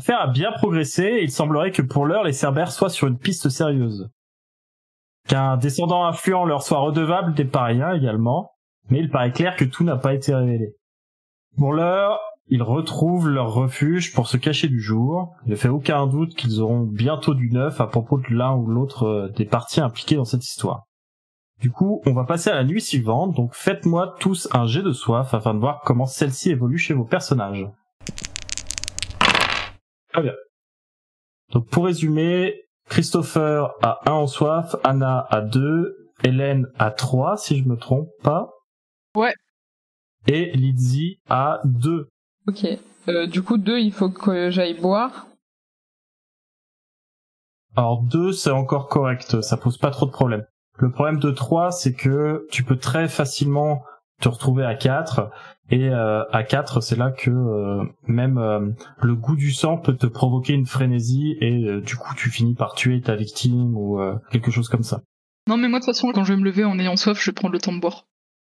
L'affaire a bien progressé il semblerait que pour l'heure les Cerbères soient sur une piste sérieuse. Qu'un descendant influent leur soit redevable des pariens également, mais il paraît clair que tout n'a pas été révélé. Pour l'heure, ils retrouvent leur refuge pour se cacher du jour. Il ne fait aucun doute qu'ils auront bientôt du neuf à propos de l'un ou l'autre euh, des parties impliquées dans cette histoire. Du coup, on va passer à la nuit suivante, donc faites-moi tous un jet de soif afin de voir comment celle-ci évolue chez vos personnages. Très bien. Donc pour résumer, Christopher a 1 en soif, Anna a 2, Hélène a 3 si je me trompe pas. Ouais. Et Lizzie a 2. Ok. Euh, du coup, 2, il faut que j'aille boire. Alors 2 c'est encore correct, ça pose pas trop de problème. Le problème de 3 c'est que tu peux très facilement te retrouver à 4 et euh, à 4 c'est là que euh, même euh, le goût du sang peut te provoquer une frénésie et du coup tu finis par tuer ta victime ou quelque chose comme ça. Non mais moi de toute façon quand je vais me lever en ayant soif je vais prendre le temps de boire.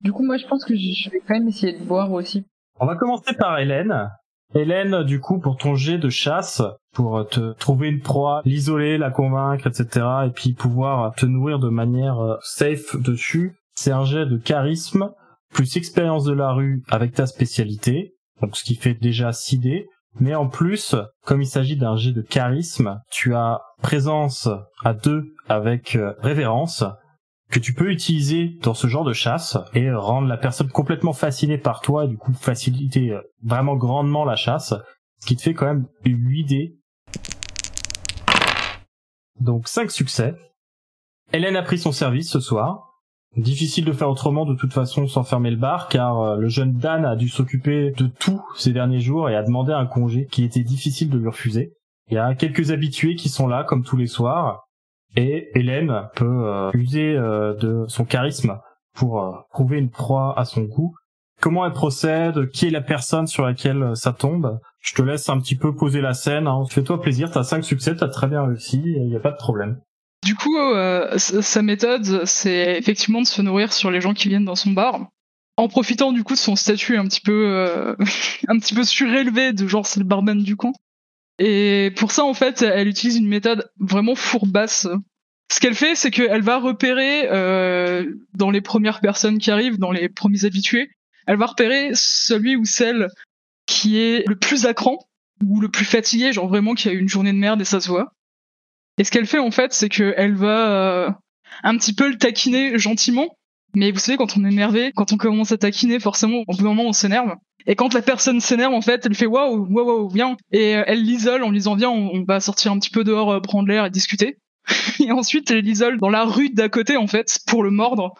Du coup moi je pense que je vais quand même essayer de boire aussi. On va commencer par Hélène. Hélène, du coup, pour ton jet de chasse, pour te trouver une proie, l'isoler, la convaincre, etc., et puis pouvoir te nourrir de manière safe dessus, c'est un jet de charisme plus expérience de la rue avec ta spécialité, donc ce qui fait déjà 6 dés. Mais en plus, comme il s'agit d'un jet de charisme, tu as présence à 2 avec euh, révérence que tu peux utiliser dans ce genre de chasse et rendre la personne complètement fascinée par toi et du coup faciliter euh, vraiment grandement la chasse, ce qui te fait quand même 8 dés. Donc 5 succès. Hélène a pris son service ce soir. Difficile de faire autrement de toute façon sans fermer le bar car euh, le jeune Dan a dû s'occuper de tout ces derniers jours et a demandé un congé qui était difficile de lui refuser. Il y a quelques habitués qui sont là comme tous les soirs et Hélène peut euh, user euh, de son charisme pour trouver une proie à son goût. Comment elle procède, qui est la personne sur laquelle ça tombe? Je te laisse un petit peu poser la scène. Hein. Fais-toi plaisir, t'as 5 succès, t'as très bien réussi, il n'y a pas de problème. Du coup, euh, sa méthode, c'est effectivement de se nourrir sur les gens qui viennent dans son bar, en profitant du coup de son statut un petit peu, euh, un petit peu surélevé, de genre c'est le barman du coin. Et pour ça, en fait, elle utilise une méthode vraiment fourbasse. Ce qu'elle fait, c'est qu'elle va repérer euh, dans les premières personnes qui arrivent, dans les premiers habitués, elle va repérer celui ou celle qui est le plus à cran ou le plus fatigué, genre vraiment qui a eu une journée de merde et ça se voit. Et ce qu'elle fait en fait, c'est qu'elle va euh, un petit peu le taquiner gentiment. Mais vous savez, quand on est énervé, quand on commence à taquiner, forcément, au bout d'un moment, on s'énerve. Et quand la personne s'énerve, en fait, elle fait waouh, waouh, waouh, viens. Et euh, elle l'isole en lui disant viens, on, va sortir un petit peu dehors, euh, prendre l'air et discuter. et ensuite, elle l'isole dans la rue d'à côté, en fait, pour le mordre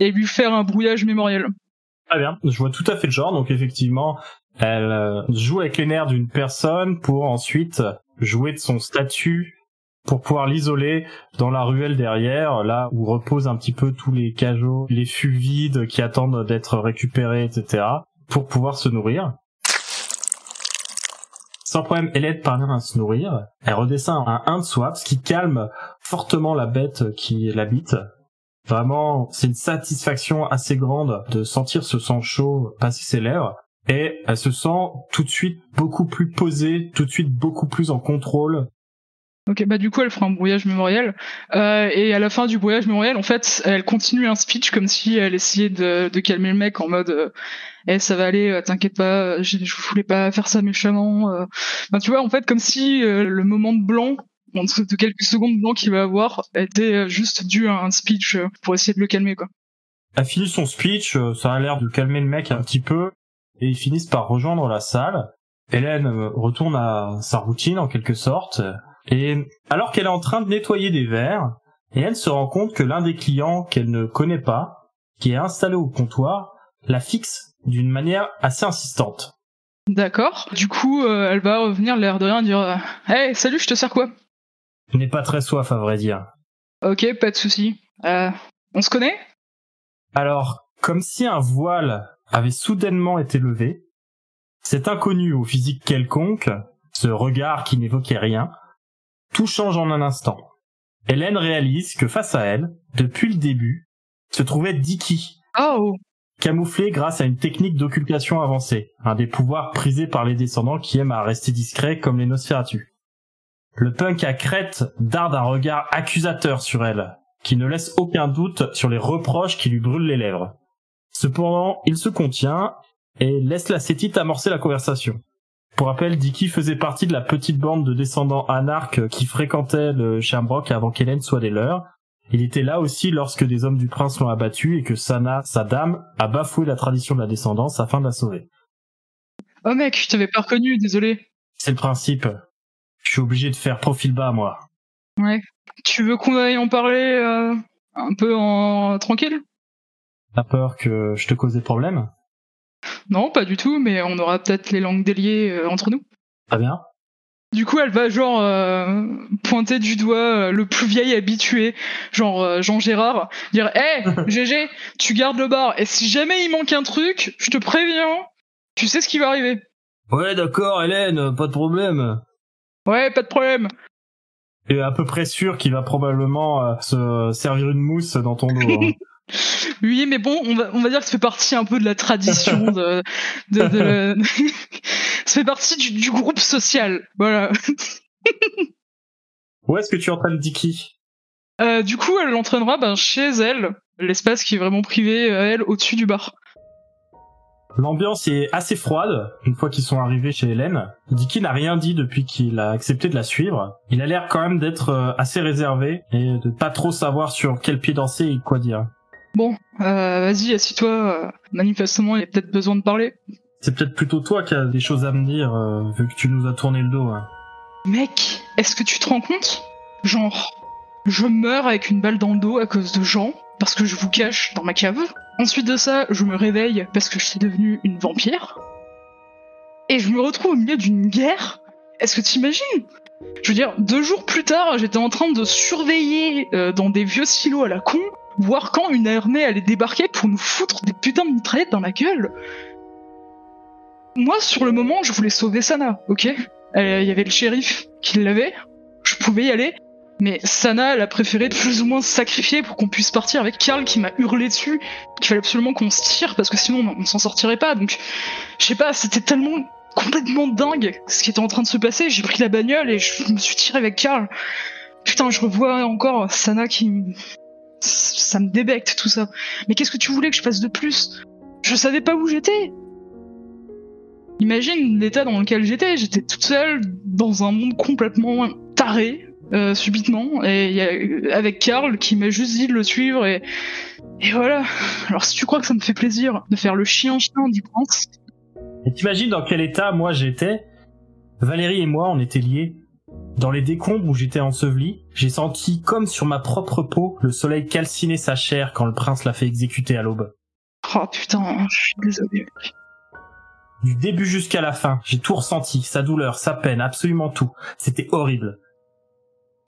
et lui faire un brouillage mémoriel. Très bien, je vois tout à fait le genre. Donc effectivement, elle joue avec les nerfs d'une personne pour ensuite jouer de son statut pour pouvoir l'isoler dans la ruelle derrière, là où reposent un petit peu tous les cajots, les fûts vides qui attendent d'être récupérés, etc., pour pouvoir se nourrir. Sans problème, Hélène parvient à se nourrir. Elle redescend à un de soif, ce qui calme fortement la bête qui l'habite. Vraiment, c'est une satisfaction assez grande de sentir ce sang chaud passer ses lèvres. Et elle se sent tout de suite beaucoup plus posée, tout de suite beaucoup plus en contrôle Ok, bah du coup elle fera un brouillage mémoriel euh, et à la fin du brouillage mémoriel, en fait, elle continue un speech comme si elle essayait de, de calmer le mec en mode euh, "Eh ça va aller, euh, t'inquiète pas, je, je voulais pas faire ça méchamment." Euh. Bah, tu vois, en fait, comme si le moment de blanc, de quelques secondes de blanc qu'il va avoir, était juste dû à un speech pour essayer de le calmer quoi. Elle fini son speech, ça a l'air de calmer le mec un petit peu. et ils finissent par rejoindre la salle. Hélène retourne à sa routine en quelque sorte, et alors qu'elle est en train de nettoyer des verres, et elle se rend compte que l'un des clients qu'elle ne connaît pas, qui est installé au comptoir, la fixe d'une manière assez insistante. D'accord. Du coup, euh, elle va revenir l'air de rien dire euh, Hey, salut, je te sers quoi? Je n'ai pas très soif à vrai dire. Ok, pas de souci. Euh, on se connaît? Alors, comme si un voile avait soudainement été levé, cet inconnu au physique quelconque, ce regard qui n'évoquait rien, tout change en un instant. Hélène réalise que face à elle, depuis le début, se trouvait Dicky, Oh camouflé grâce à une technique d'occultation avancée, un des pouvoirs prisés par les descendants qui aiment à rester discrets comme les Nosferatu. Le punk à crête darde un regard accusateur sur elle, qui ne laisse aucun doute sur les reproches qui lui brûlent les lèvres. Cependant, il se contient et laisse la cétite amorcer la conversation. Pour rappel, Dicky faisait partie de la petite bande de descendants anarques qui fréquentaient le Shamrock avant qu'Hélène soit des leurs, il était là aussi lorsque des hommes du prince l'ont abattu et que Sana, sa dame, a bafoué la tradition de la descendance afin de la sauver. Oh mec, je t'avais pas reconnu, désolé. C'est le principe. Je suis obligé de faire profil bas, moi. Ouais. Tu veux qu'on aille en parler euh, un peu en tranquille? T'as peur que je te cause des problèmes? Non, pas du tout, mais on aura peut-être les langues déliées euh, entre nous. Très bien. Du coup, elle va genre euh, pointer du doigt euh, le plus vieil habitué, genre euh, Jean Gérard, dire "Hé, GG, tu gardes le bar et si jamais il manque un truc, je te préviens, tu sais ce qui va arriver." Ouais, d'accord, Hélène, pas de problème. Ouais, pas de problème. Et à peu près sûr qu'il va probablement euh, se servir une mousse dans ton dos. hein. Oui, mais bon, on va, on va dire que ça fait partie un peu de la tradition de, de, de- ça fait partie du, du groupe social. Voilà. Où est-ce que tu entraînes Dicky Euh, du coup, elle l'entraînera ben, chez elle, l'espace qui est vraiment privé à elle, au-dessus du bar. L'ambiance est assez froide une fois qu'ils sont arrivés chez Hélène. Dicky n'a rien dit depuis qu'il a accepté de la suivre. Il a l'air quand même d'être euh, assez réservé et de pas trop savoir sur quel pied danser et quoi dire. Bon, euh, vas-y, assis-toi. euh, manifestement, il y a peut-être besoin de parler. C'est peut-être plutôt toi qui as des choses à me dire euh, vu que tu nous as tourné le dos. hein. Mec, est-ce que tu te rends compte? Genre, je meurs avec une balle dans le dos à cause de Jean, parce que je vous cache dans ma cave. Ensuite de ça, je me réveille parce que je suis devenue une vampire. Et je me retrouve au milieu d'une guerre. Est-ce que t'imagines? Je veux dire, deux jours plus tard, j'étais en train de surveiller euh, dans des vieux silos à la con, voir quand une armée allait débarquer pour nous foutre des putains de mitraillettes dans la gueule. Moi, sur le moment, je voulais sauver Sana, ok? Euh, Il y avait le shérif qui l'avait, je pouvais y aller, mais Sana, elle a préféré plus ou moins se sacrifier pour qu'on puisse partir avec Karl qui m'a hurlé dessus, qu'il fallait absolument qu'on se tire parce que sinon on, on s'en sortirait pas. Donc, je sais pas, c'était tellement complètement dingue ce qui était en train de se passer. J'ai pris la bagnole et je me suis tiré avec Karl. Putain, je revois encore Sana qui. Ça me débecte tout ça. Mais qu'est-ce que tu voulais que je fasse de plus? Je savais pas où j'étais. Imagine l'état dans lequel j'étais. J'étais toute seule dans un monde complètement taré, euh, subitement, et avec Karl qui m'a juste dit de le suivre et, et voilà. Alors si tu crois que ça me fait plaisir de faire le chien chien du prince, Et t'imagines dans quel état moi j'étais? Valérie et moi, on était liés. Dans les décombres où j'étais enseveli, j'ai senti comme sur ma propre peau le soleil calciner sa chair quand le prince l'a fait exécuter à l'aube. oh putain, je suis désolé. Du début jusqu'à la fin, j'ai tout ressenti, sa douleur, sa peine, absolument tout. C'était horrible.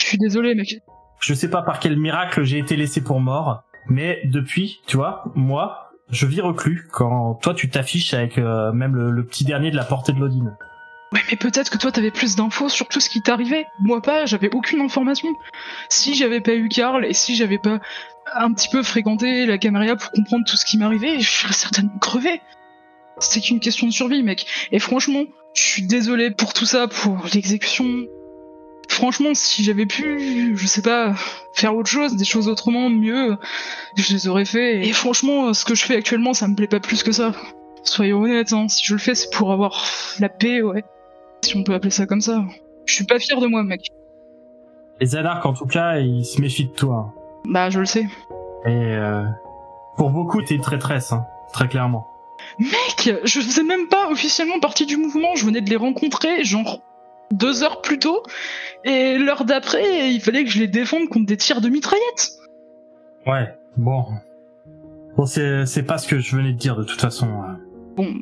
Je suis désolé, mec. Je sais pas par quel miracle j'ai été laissé pour mort, mais depuis, tu vois, moi, je vis reclus quand toi tu t'affiches avec euh, même le, le petit dernier de la portée de l'Odine. Ouais, mais peut-être que toi t'avais plus d'infos sur tout ce qui t'arrivait. Moi pas, j'avais aucune information. Si j'avais pas eu Karl et si j'avais pas un petit peu fréquenté la Camarilla pour comprendre tout ce qui m'arrivait, je serais certainement crevé. C'était qu'une question de survie, mec. Et franchement, je suis désolé pour tout ça, pour l'exécution. Franchement, si j'avais pu, je sais pas, faire autre chose, des choses autrement, mieux, je les aurais fait. Et franchement, ce que je fais actuellement, ça me plaît pas plus que ça. Soyons honnêtes, hein, si je le fais, c'est pour avoir la paix, ouais. Si on peut appeler ça comme ça. Je suis pas fier de moi, mec. Les anarques, en tout cas, ils se méfient de toi. Bah, je le sais. Et euh, pour beaucoup, t'es une traîtresse, hein, très clairement. Mec, je faisais même pas officiellement partie du mouvement, je venais de les rencontrer, genre deux heures plus tôt, et l'heure d'après, il fallait que je les défende contre des tirs de mitraillette. Ouais, bon. Bon, c'est, c'est pas ce que je venais de dire de toute façon. Bon,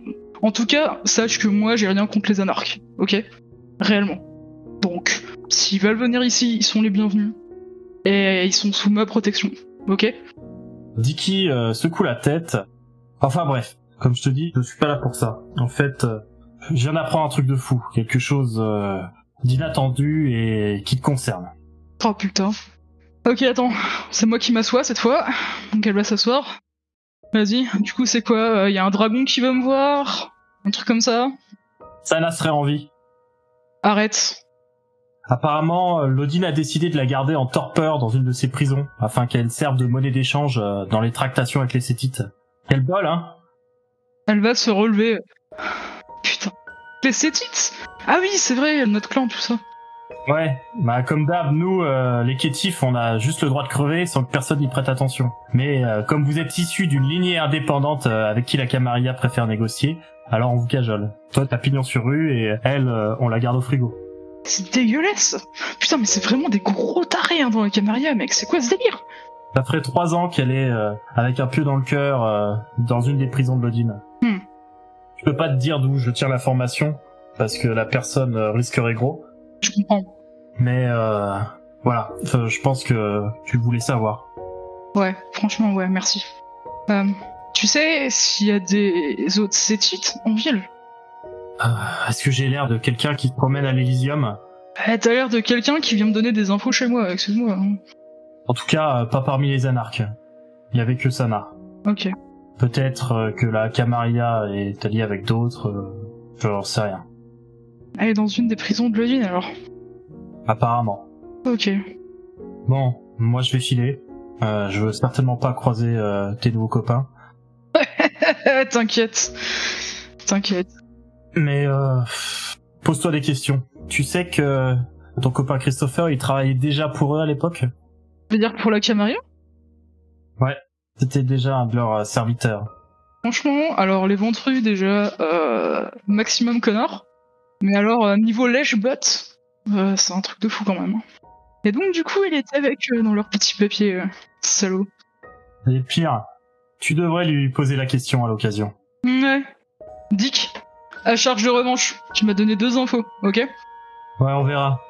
en tout cas, sache que moi j'ai rien contre les anarches, ok? Réellement. Donc, s'ils veulent venir ici, ils sont les bienvenus. Et ils sont sous ma protection, ok? Dicky euh, secoue la tête. Enfin bref, comme je te dis, je suis pas là pour ça. En fait, euh, je viens d'apprendre un truc de fou, quelque chose euh, d'inattendu et qui te concerne. Oh putain. Ok, attends, c'est moi qui m'assois cette fois. Donc elle va s'asseoir. Vas-y, du coup c'est quoi Il y a un dragon qui veut me voir? Un truc comme ça? Sana serait en vie. Arrête. Apparemment, euh, Lodine a décidé de la garder en torpeur dans une de ses prisons, afin qu'elle serve de monnaie d'échange euh, dans les tractations avec les Sétites. Quel bol, hein? Elle va se relever. Putain. Les Sétites? Ah oui, c'est vrai, notre clan, tout ça. Ouais, bah comme d'hab, nous, euh, les Kétifs, on a juste le droit de crever sans que personne n'y prête attention. Mais euh, comme vous êtes issus d'une lignée indépendante euh, avec qui la Camarilla préfère négocier, alors on vous cajole. Toi, t'as pignon sur rue et elle, euh, on la garde au frigo. C'est dégueulasse Putain, mais c'est vraiment des gros tarés hein, dans la Camarilla, mec, c'est quoi ce délire? Ça ferait trois ans qu'elle est euh, avec un pieu dans le cœur euh, dans une des prisons de Lodine. Hmm. Je peux pas te dire d'où je tire l'information parce que la personne risquerait gros. Je comprends. Mais euh, voilà, Enfin, je pense que tu voulais savoir. Ouais, franchement, ouais, merci. Euh, tu sais s'il y a des autres Sétites en ville? Euh, Est-ce que j'ai l'air de quelqu'un qui se promène à l'Elysium? Eh, T'as l'air de quelqu'un qui vient me donner des infos chez moi, excuse-moi. hein. En tout cas, euh, pas parmi les anarches. Il y avait que Sana. Ok. Peut-être euh, que la Camarilla est alliée avec d'autres, euh, j'en sais rien. Elle est dans une des prisons de Lodine alors. Apparemment. Ok. Bon, moi je vais filer. Euh, je veux certainement pas croiser euh, tes nouveaux copains. T'inquiète. T'inquiète. Mais euh, pose-toi des questions. Tu sais que ton copain Christopher, il travaillait déjà pour eux à l'époque? Je veux dire pour la Camarilla C'était déjà un de leurs serviteurs. Franchement, alors les ventrus déjà, maximum connard. Mais alors niveau lèche-botte, euh, c'est un truc de fou quand même. Et donc du coup, il était avec eux dans leur petit papier, euh, salaud. Et pire, tu devrais lui poser la question à l'occasion. Ouais. Dick, à charge de revanche, tu m'as donné deux infos, ok? Ouais, on verra.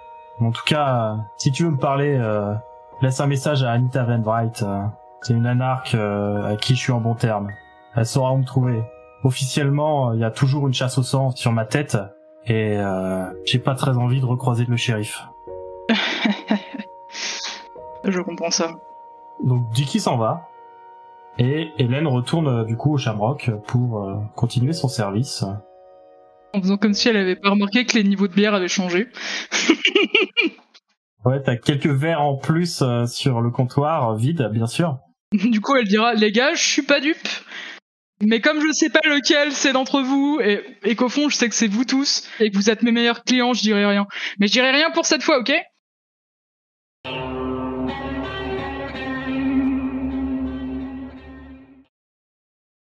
En tout cas, euh, si tu veux me parler, euh, laisse un message à Anita Van Bright. euh, c'est une anarque à qui je suis en bon terme. Elle saura où me trouver. Officiellement, il y a toujours une chasse au sang sur ma tête et euh, j'ai pas très envie de recroiser le shérif. Je comprends ça. Donc Dicky s'en va et Hélène retourne euh, du coup au Shamrock pour euh, continuer son service. En faisant comme si elle avait pas remarqué que les niveaux de bière avaient changé. Ouais, t'as quelques verres en plus sur le comptoir, vide bien sûr. Du coup, elle dira, les gars, je suis pas dupe. Mais comme je sais pas lequel c'est d'entre vous, et, et qu'au fond, je sais que c'est vous tous, et que vous êtes mes meilleurs clients, je dirai rien. Mais je dirai rien pour cette fois, ok?